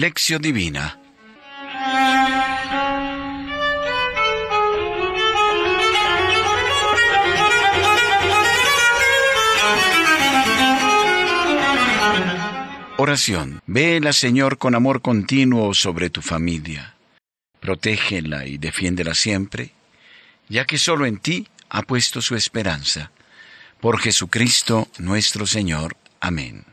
Lección Divina Oración. Vela, Señor, con amor continuo sobre tu familia. Protégela y defiéndela siempre, ya que solo en ti ha puesto su esperanza. Por Jesucristo nuestro Señor. Amén.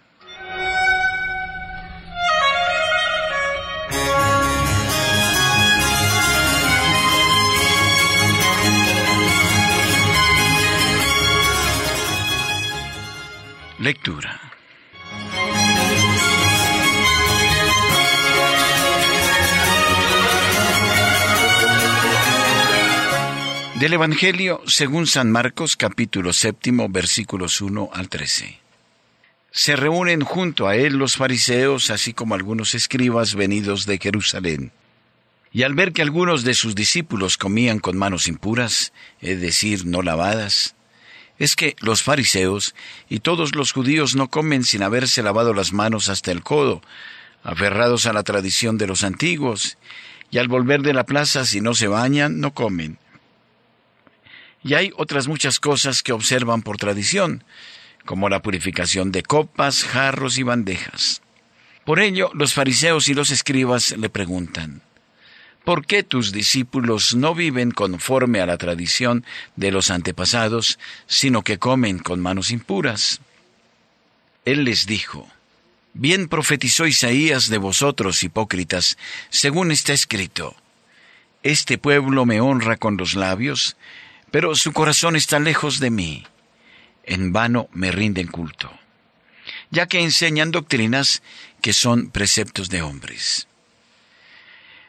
Lectura. Del Evangelio según San Marcos capítulo séptimo versículos 1 al 13. Se reúnen junto a él los fariseos, así como algunos escribas venidos de Jerusalén. Y al ver que algunos de sus discípulos comían con manos impuras, es decir, no lavadas, es que los fariseos y todos los judíos no comen sin haberse lavado las manos hasta el codo, aferrados a la tradición de los antiguos, y al volver de la plaza si no se bañan, no comen y hay otras muchas cosas que observan por tradición, como la purificación de copas, jarros y bandejas. Por ello, los fariseos y los escribas le preguntan, ¿por qué tus discípulos no viven conforme a la tradición de los antepasados, sino que comen con manos impuras? Él les dijo, Bien profetizó Isaías de vosotros, hipócritas, según está escrito, Este pueblo me honra con los labios, pero su corazón está lejos de mí. En vano me rinden culto, ya que enseñan doctrinas que son preceptos de hombres.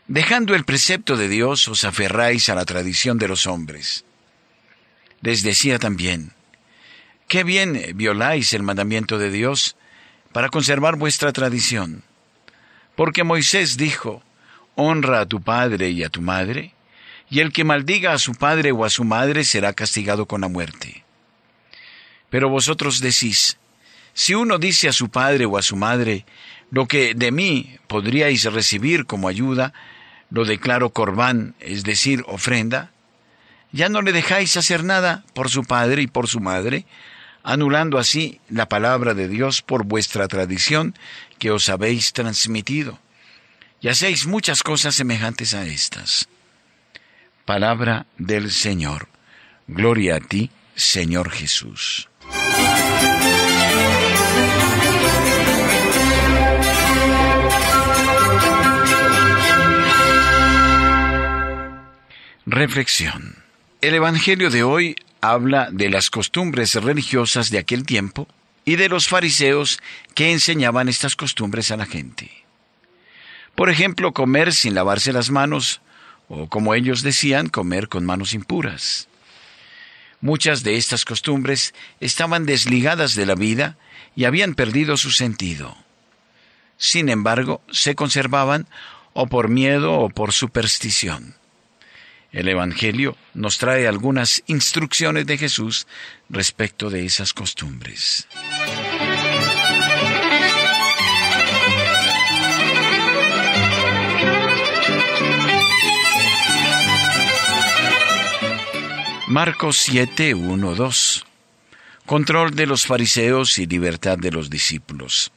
Dejando el precepto de Dios os aferráis a la tradición de los hombres. Les decía también, qué bien violáis el mandamiento de Dios para conservar vuestra tradición. Porque Moisés dijo, honra a tu padre y a tu madre, y el que maldiga a su padre o a su madre será castigado con la muerte. Pero vosotros decís, si uno dice a su padre o a su madre, lo que de mí podríais recibir como ayuda, lo declaro corbán, es decir, ofrenda, ya no le dejáis hacer nada por su padre y por su madre, anulando así la palabra de Dios por vuestra tradición que os habéis transmitido. Y hacéis muchas cosas semejantes a estas. Palabra del Señor. Gloria a ti, Señor Jesús. Reflexión. El Evangelio de hoy habla de las costumbres religiosas de aquel tiempo y de los fariseos que enseñaban estas costumbres a la gente. Por ejemplo, comer sin lavarse las manos o como ellos decían, comer con manos impuras. Muchas de estas costumbres estaban desligadas de la vida y habían perdido su sentido. Sin embargo, se conservaban o por miedo o por superstición. El Evangelio nos trae algunas instrucciones de Jesús respecto de esas costumbres. Marcos 7, 1, 2. Control de los fariseos y libertad de los discípulos.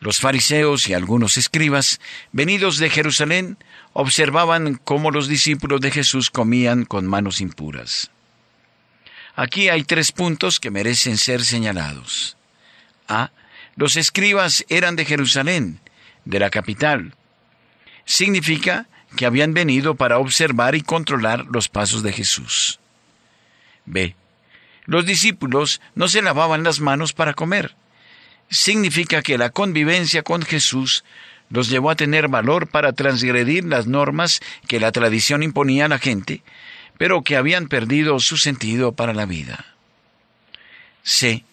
Los fariseos y algunos escribas, venidos de Jerusalén, observaban cómo los discípulos de Jesús comían con manos impuras. Aquí hay tres puntos que merecen ser señalados. A. Los escribas eran de Jerusalén, de la capital. Significa que habían venido para observar y controlar los pasos de Jesús. B. Los discípulos no se lavaban las manos para comer. Significa que la convivencia con Jesús los llevó a tener valor para transgredir las normas que la tradición imponía a la gente, pero que habían perdido su sentido para la vida. C.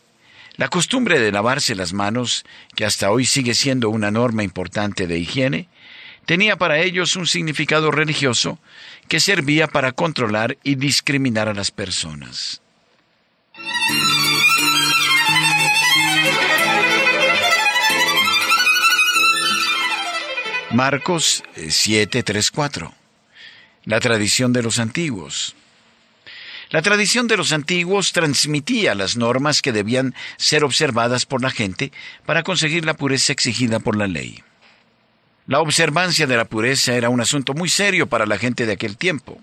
La costumbre de lavarse las manos, que hasta hoy sigue siendo una norma importante de higiene, tenía para ellos un significado religioso que servía para controlar y discriminar a las personas. Marcos 7, 3, 4. La tradición de los antiguos. La tradición de los antiguos transmitía las normas que debían ser observadas por la gente para conseguir la pureza exigida por la ley. La observancia de la pureza era un asunto muy serio para la gente de aquel tiempo.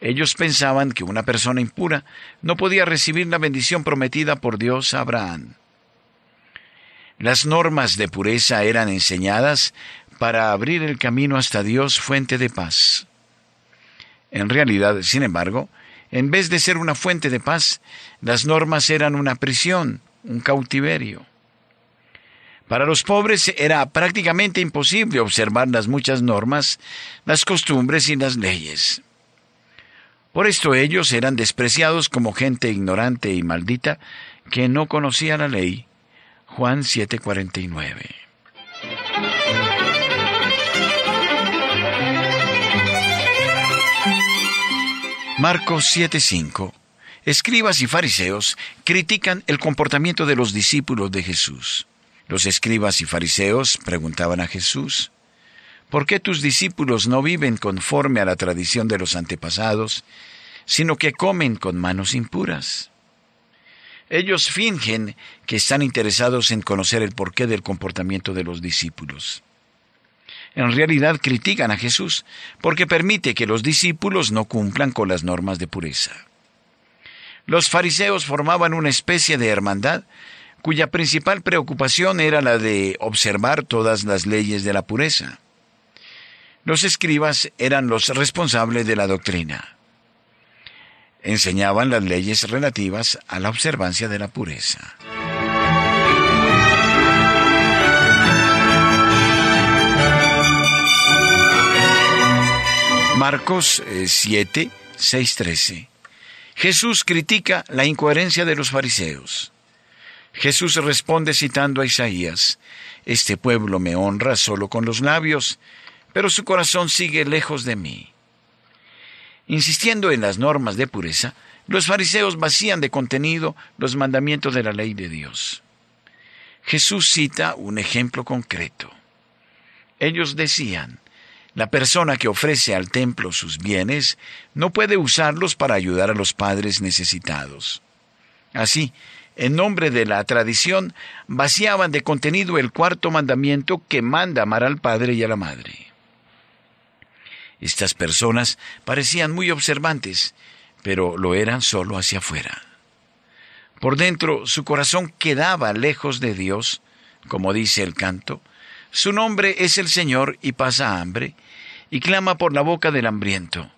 Ellos pensaban que una persona impura no podía recibir la bendición prometida por Dios a Abraham. Las normas de pureza eran enseñadas para abrir el camino hasta Dios, fuente de paz. En realidad, sin embargo, en vez de ser una fuente de paz, las normas eran una prisión, un cautiverio. Para los pobres era prácticamente imposible observar las muchas normas, las costumbres y las leyes. Por esto ellos eran despreciados como gente ignorante y maldita que no conocía la ley. Juan 7:49. Marcos 7:5 Escribas y fariseos critican el comportamiento de los discípulos de Jesús. Los escribas y fariseos preguntaban a Jesús, ¿por qué tus discípulos no viven conforme a la tradición de los antepasados, sino que comen con manos impuras? Ellos fingen que están interesados en conocer el porqué del comportamiento de los discípulos. En realidad critican a Jesús porque permite que los discípulos no cumplan con las normas de pureza. Los fariseos formaban una especie de hermandad cuya principal preocupación era la de observar todas las leyes de la pureza. Los escribas eran los responsables de la doctrina. Enseñaban las leyes relativas a la observancia de la pureza. Marcos 7, 6, 13. Jesús critica la incoherencia de los fariseos. Jesús responde citando a Isaías, Este pueblo me honra solo con los labios, pero su corazón sigue lejos de mí. Insistiendo en las normas de pureza, los fariseos vacían de contenido los mandamientos de la ley de Dios. Jesús cita un ejemplo concreto. Ellos decían, la persona que ofrece al templo sus bienes no puede usarlos para ayudar a los padres necesitados. Así, en nombre de la tradición, vaciaban de contenido el cuarto mandamiento que manda amar al padre y a la madre. Estas personas parecían muy observantes, pero lo eran solo hacia afuera. Por dentro su corazón quedaba lejos de Dios, como dice el canto, su nombre es el Señor y pasa hambre, y clama por la boca del hambriento.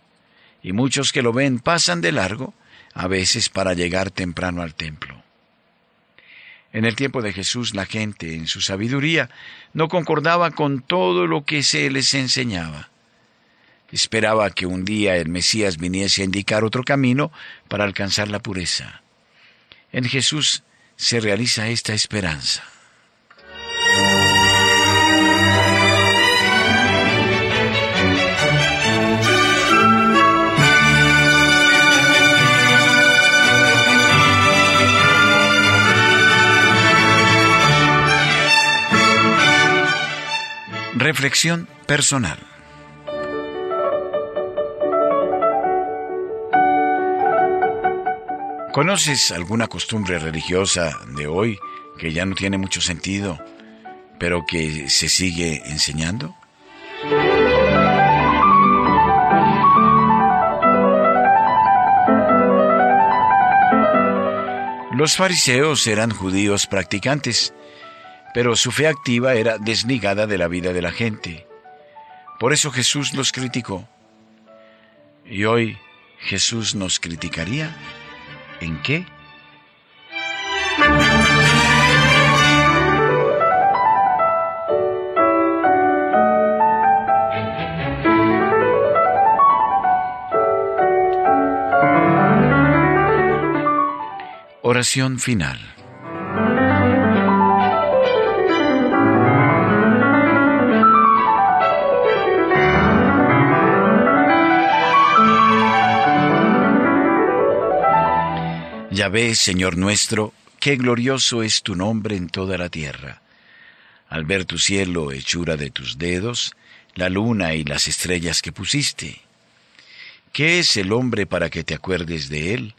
Y muchos que lo ven pasan de largo, a veces para llegar temprano al templo. En el tiempo de Jesús la gente, en su sabiduría, no concordaba con todo lo que se les enseñaba. Esperaba que un día el Mesías viniese a indicar otro camino para alcanzar la pureza. En Jesús se realiza esta esperanza. Reflexión personal. ¿Conoces alguna costumbre religiosa de hoy que ya no tiene mucho sentido, pero que se sigue enseñando? Los fariseos eran judíos practicantes pero su fe activa era desligada de la vida de la gente. Por eso Jesús los criticó. ¿Y hoy Jesús nos criticaría? ¿En qué? Oración final. Ya ves, Señor nuestro, qué glorioso es tu nombre en toda la tierra. al ver tu cielo hechura de tus dedos, la luna y las estrellas que pusiste. ¿Qué es el hombre para que te acuerdes de él?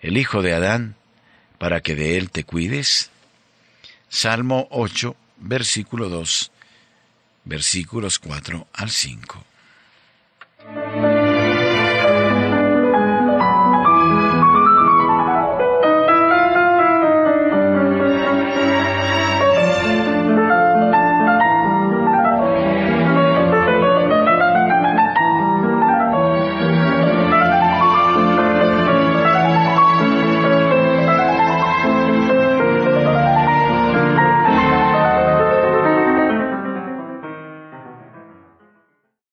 ¿El hijo de Adán para que de él te cuides? Salmo 8, versículo 2, versículos 4 al 5.